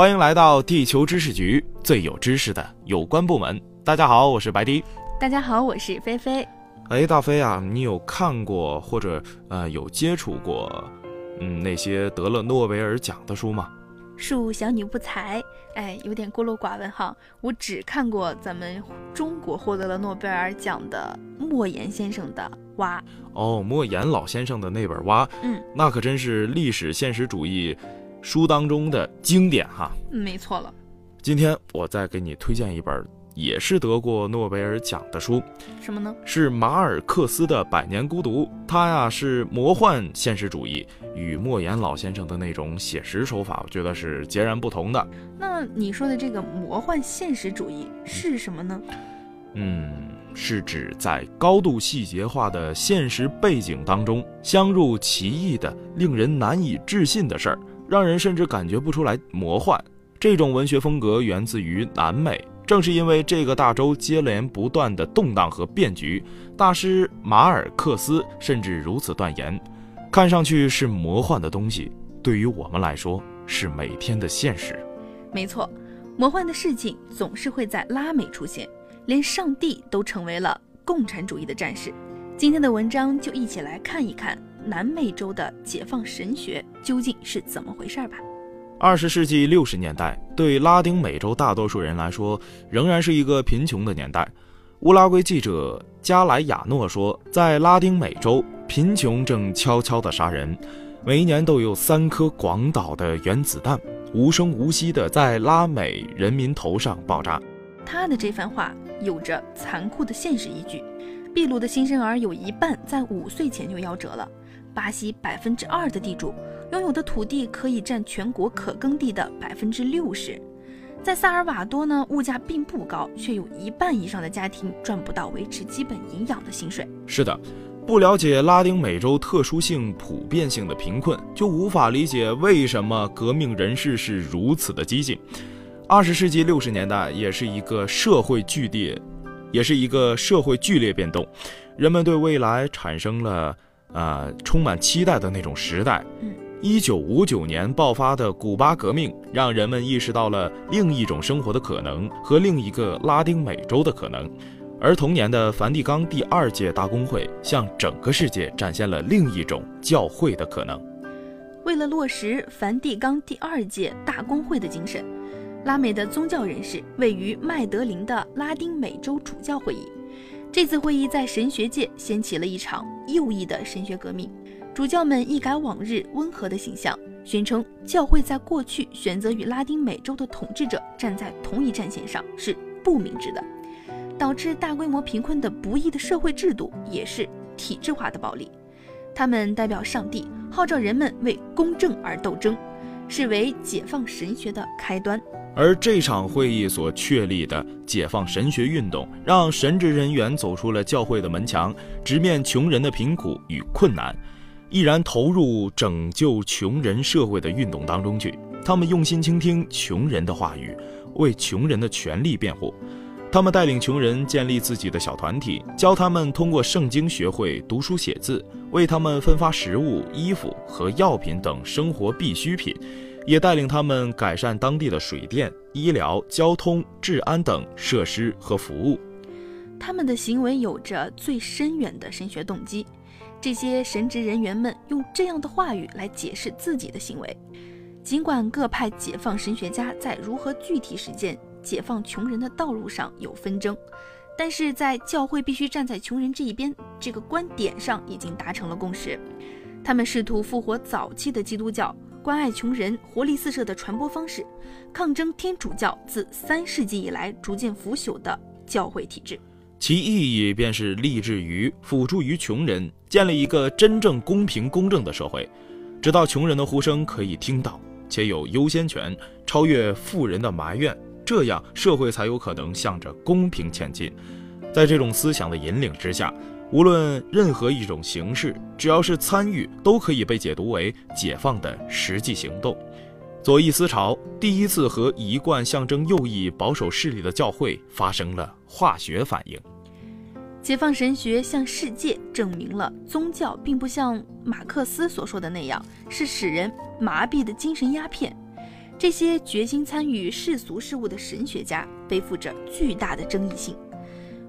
欢迎来到地球知识局，最有知识的有关部门。大家好，我是白迪。大家好，我是菲菲。哎，大飞啊，你有看过或者呃有接触过，嗯，那些得了诺贝尔奖的书吗？恕小女不才，哎，有点孤陋寡闻哈。我只看过咱们中国获得了诺贝尔奖的莫言先生的《蛙》。哦，莫言老先生的那本《蛙》，嗯，那可真是历史现实主义书当中的经典哈。没错了。今天我再给你推荐一本。也是得过诺贝尔奖的书，什么呢？是马尔克斯的《百年孤独》。它呀是魔幻现实主义，与莫言老先生的那种写实手法，我觉得是截然不同的。那你说的这个魔幻现实主义是什么呢？嗯，是指在高度细节化的现实背景当中，镶入奇异的、令人难以置信的事儿，让人甚至感觉不出来魔幻。这种文学风格源自于南美。正是因为这个大洲接连不断的动荡和变局，大师马尔克斯甚至如此断言：看上去是魔幻的东西，对于我们来说是每天的现实。没错，魔幻的事情总是会在拉美出现，连上帝都成为了共产主义的战士。今天的文章就一起来看一看南美洲的解放神学究竟是怎么回事吧。二十世纪六十年代，对拉丁美洲大多数人来说，仍然是一个贫穷的年代。乌拉圭记者加莱亚诺说，在拉丁美洲，贫穷正悄悄地杀人，每一年都有三颗广岛的原子弹无声无息地在拉美人民头上爆炸。他的这番话有着残酷的现实依据。秘鲁的新生儿有一半在五岁前就夭折了，巴西百分之二的地主。拥有的土地可以占全国可耕地的百分之六十，在萨尔瓦多呢，物价并不高，却有一半以上的家庭赚不到维持基本营养的薪水。是的，不了解拉丁美洲特殊性、普遍性的贫困，就无法理解为什么革命人士是如此的激进。二十世纪六十年代也是一个社会剧烈，也是一个社会剧烈变动，人们对未来产生了呃充满期待的那种时代。嗯。一九五九年爆发的古巴革命，让人们意识到了另一种生活的可能和另一个拉丁美洲的可能，而同年的梵蒂冈第二届大公会向整个世界展现了另一种教会的可能。为了落实梵蒂冈第二届大公会的精神，拉美的宗教人士位于麦德林的拉丁美洲主教会议。这次会议在神学界掀起了一场右翼的神学革命。主教们一改往日温和的形象，宣称教会在过去选择与拉丁美洲的统治者站在同一战线上是不明智的，导致大规模贫困的不义的社会制度也是体制化的暴力。他们代表上帝，号召人们为公正而斗争，视为解放神学的开端。而这场会议所确立的解放神学运动，让神职人员走出了教会的门墙，直面穷人的贫苦与困难。毅然投入拯救穷人社会的运动当中去，他们用心倾听穷人的话语，为穷人的权利辩护。他们带领穷人建立自己的小团体，教他们通过圣经学会读书写字，为他们分发食物、衣服和药品等生活必需品，也带领他们改善当地的水电、医疗、交通、治安等设施和服务。他们的行为有着最深远的神学动机。这些神职人员们用这样的话语来解释自己的行为，尽管各派解放神学家在如何具体实践解放穷人的道路上有纷争，但是在教会必须站在穷人这一边这个观点上已经达成了共识。他们试图复活早期的基督教关爱穷人、活力四射的传播方式，抗争天主教自三世纪以来逐渐腐朽的教会体制。其意义便是立志于辅助于穷人，建立一个真正公平公正的社会，直到穷人的呼声可以听到，且有优先权，超越富人的埋怨，这样社会才有可能向着公平前进。在这种思想的引领之下，无论任何一种形式，只要是参与，都可以被解读为解放的实际行动。左翼思潮第一次和一贯象征右翼保守势力的教会发生了化学反应。解放神学向世界证明了宗教并不像马克思所说的那样是使人麻痹的精神鸦片。这些决心参与世俗事务的神学家背负着巨大的争议性，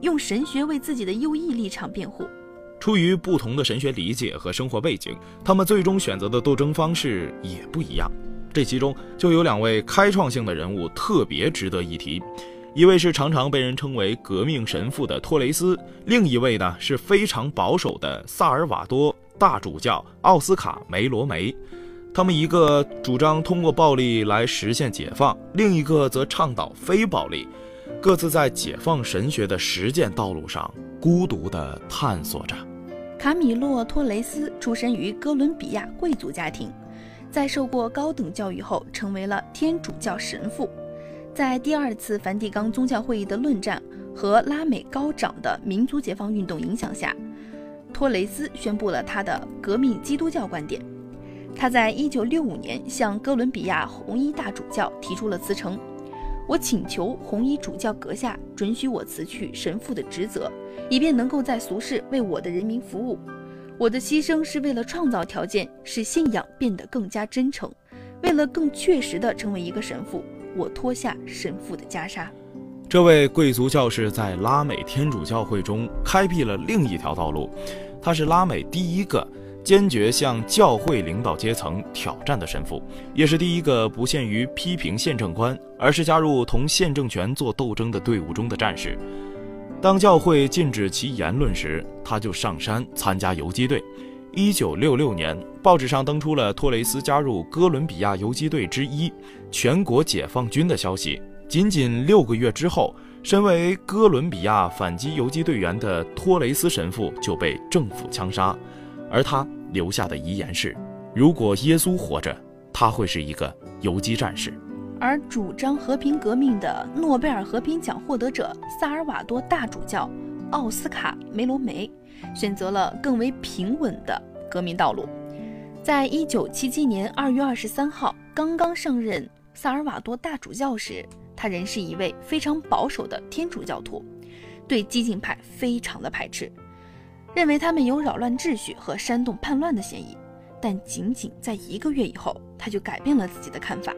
用神学为自己的右翼立场辩护。出于不同的神学理解和生活背景，他们最终选择的斗争方式也不一样。这其中就有两位开创性的人物特别值得一提，一位是常常被人称为革命神父的托雷斯，另一位呢是非常保守的萨尔瓦多大主教奥斯卡梅罗梅。他们一个主张通过暴力来实现解放，另一个则倡导非暴力，各自在解放神学的实践道路上孤独地探索着。卡米洛·托雷斯出生于哥伦比亚贵族家庭，在受过高等教育后，成为了天主教神父。在第二次梵蒂冈宗教会议的论战和拉美高涨的民族解放运动影响下，托雷斯宣布了他的革命基督教观点。他在1965年向哥伦比亚红衣大主教提出了辞呈。我请求红衣主教阁下准许我辞去神父的职责，以便能够在俗世为我的人民服务。我的牺牲是为了创造条件，使信仰变得更加真诚。为了更确实地成为一个神父，我脱下神父的袈裟。这位贵族教士在拉美天主教会中开辟了另一条道路，他是拉美第一个。坚决向教会领导阶层挑战的神父，也是第一个不限于批评宪政官，而是加入同宪政权做斗争的队伍中的战士。当教会禁止其言论时，他就上山参加游击队。一九六六年，报纸上登出了托雷斯加入哥伦比亚游击队之一——全国解放军的消息。仅仅六个月之后，身为哥伦比亚反击游击队员的托雷斯神父就被政府枪杀。而他留下的遗言是：如果耶稣活着，他会是一个游击战士。而主张和平革命的诺贝尔和平奖获得者萨尔瓦多大主教奥斯卡梅罗梅，选择了更为平稳的革命道路。在一九七七年二月二十三号刚刚上任萨尔瓦多大主教时，他仍是一位非常保守的天主教徒，对激进派非常的排斥。认为他们有扰乱秩序和煽动叛乱的嫌疑，但仅仅在一个月以后，他就改变了自己的看法。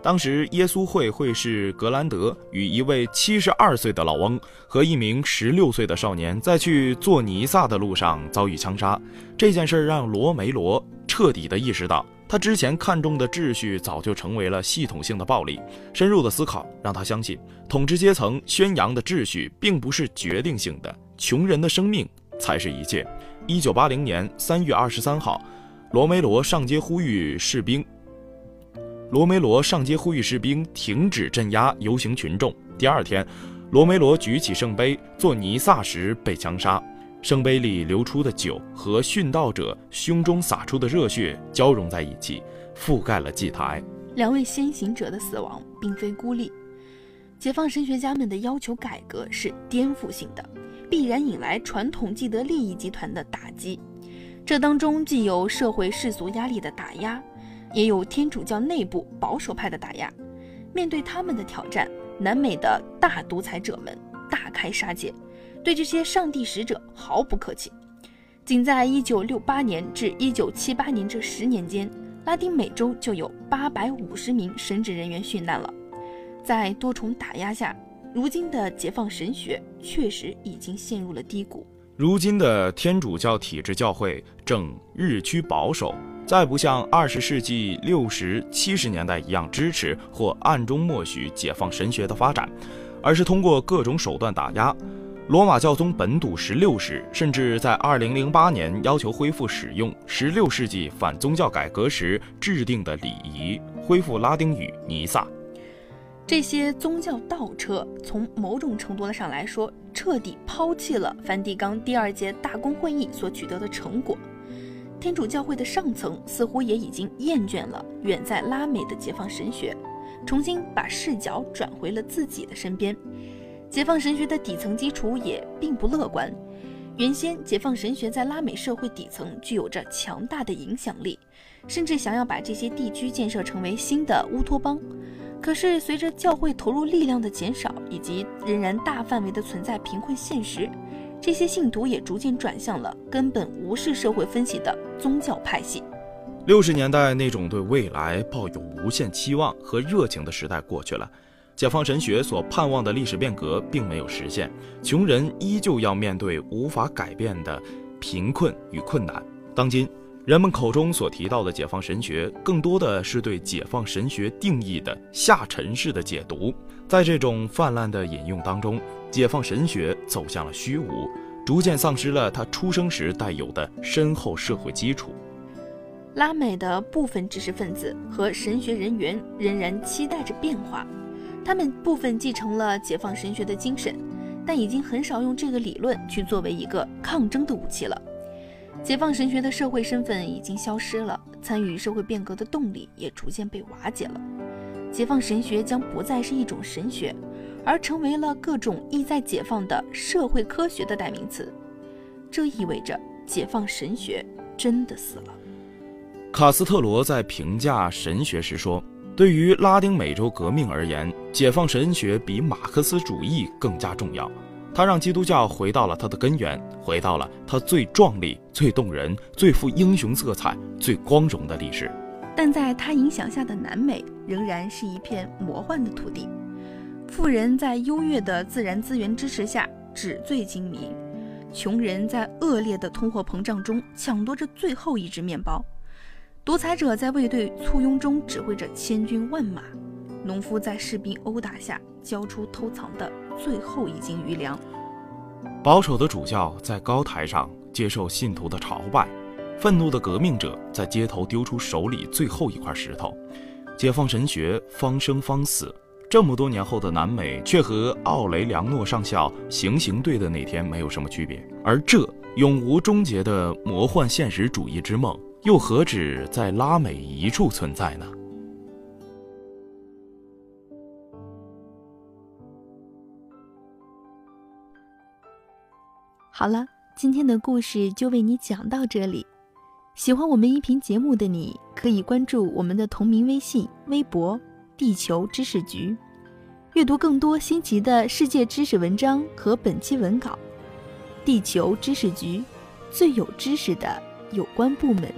当时，耶稣会会士格兰德与一位七十二岁的老翁和一名十六岁的少年在去做尼撒的路上遭遇枪杀。这件事让罗梅罗彻底地意识到，他之前看重的秩序早就成为了系统性的暴力。深入的思考让他相信，统治阶层宣扬的秩序并不是决定性的，穷人的生命。才是一切。一九八零年三月二十三号，罗梅罗上街呼吁士兵。罗梅罗上街呼吁士兵停止镇压游行群众。第二天，罗梅罗举起圣杯做弥撒时被枪杀，圣杯里流出的酒和殉道者胸中洒出的热血交融在一起，覆盖了祭台。两位先行者的死亡并非孤立。解放神学家们的要求改革是颠覆性的。必然引来传统既得利益集团的打击，这当中既有社会世俗压力的打压，也有天主教内部保守派的打压。面对他们的挑战，南美的大独裁者们大开杀戒，对这些上帝使者毫不客气。仅在1968年至1978年这十年间，拉丁美洲就有850名神职人员殉难了。在多重打压下。如今的解放神学确实已经陷入了低谷。如今的天主教体制教会正日趋保守，再不像二十世纪六十七十年代一样支持或暗中默许解放神学的发展，而是通过各种手段打压。罗马教宗本笃十六世甚至在二零零八年要求恢复使用十六世纪反宗教改革时制定的礼仪，恢复拉丁语弥撒。这些宗教倒车，从某种程度上来说，彻底抛弃了梵蒂冈第二届大公会议所取得的成果。天主教会的上层似乎也已经厌倦了远在拉美的解放神学，重新把视角转回了自己的身边。解放神学的底层基础也并不乐观。原先，解放神学在拉美社会底层具有着强大的影响力，甚至想要把这些地区建设成为新的乌托邦。可是，随着教会投入力量的减少，以及仍然大范围的存在贫困现实，这些信徒也逐渐转向了根本无视社会分析的宗教派系。六十年代那种对未来抱有无限期望和热情的时代过去了，解放神学所盼望的历史变革并没有实现，穷人依旧要面对无法改变的贫困与困难。当今。人们口中所提到的解放神学，更多的是对解放神学定义的下沉式的解读。在这种泛滥的引用当中，解放神学走向了虚无，逐渐丧失了它出生时带有的深厚社会基础。拉美的部分知识分子和神学人员仍然期待着变化，他们部分继承了解放神学的精神，但已经很少用这个理论去作为一个抗争的武器了。解放神学的社会身份已经消失了，参与社会变革的动力也逐渐被瓦解了。解放神学将不再是一种神学，而成为了各种意在解放的社会科学的代名词。这意味着解放神学真的死了。卡斯特罗在评价神学时说：“对于拉丁美洲革命而言，解放神学比马克思主义更加重要。”他让基督教回到了它的根源，回到了它最壮丽、最动人、最富英雄色彩、最光荣的历史。但在他影响下的南美仍然是一片魔幻的土地，富人在优越的自然资源支持下纸醉金迷，穷人在恶劣的通货膨胀中抢夺着最后一只面包，独裁者在卫队簇拥中指挥着千军万马，农夫在士兵殴打下交出偷藏的。最后一斤余粮。保守的主教在高台上接受信徒的朝拜，愤怒的革命者在街头丢出手里最后一块石头。解放神学方生方死，这么多年后的南美却和奥雷良诺上校行刑队的那天没有什么区别。而这永无终结的魔幻现实主义之梦，又何止在拉美一处存在呢？好了，今天的故事就为你讲到这里。喜欢我们音频节目的你，可以关注我们的同名微信、微博“地球知识局”，阅读更多新奇的世界知识文章和本期文稿。地球知识局，最有知识的有关部门。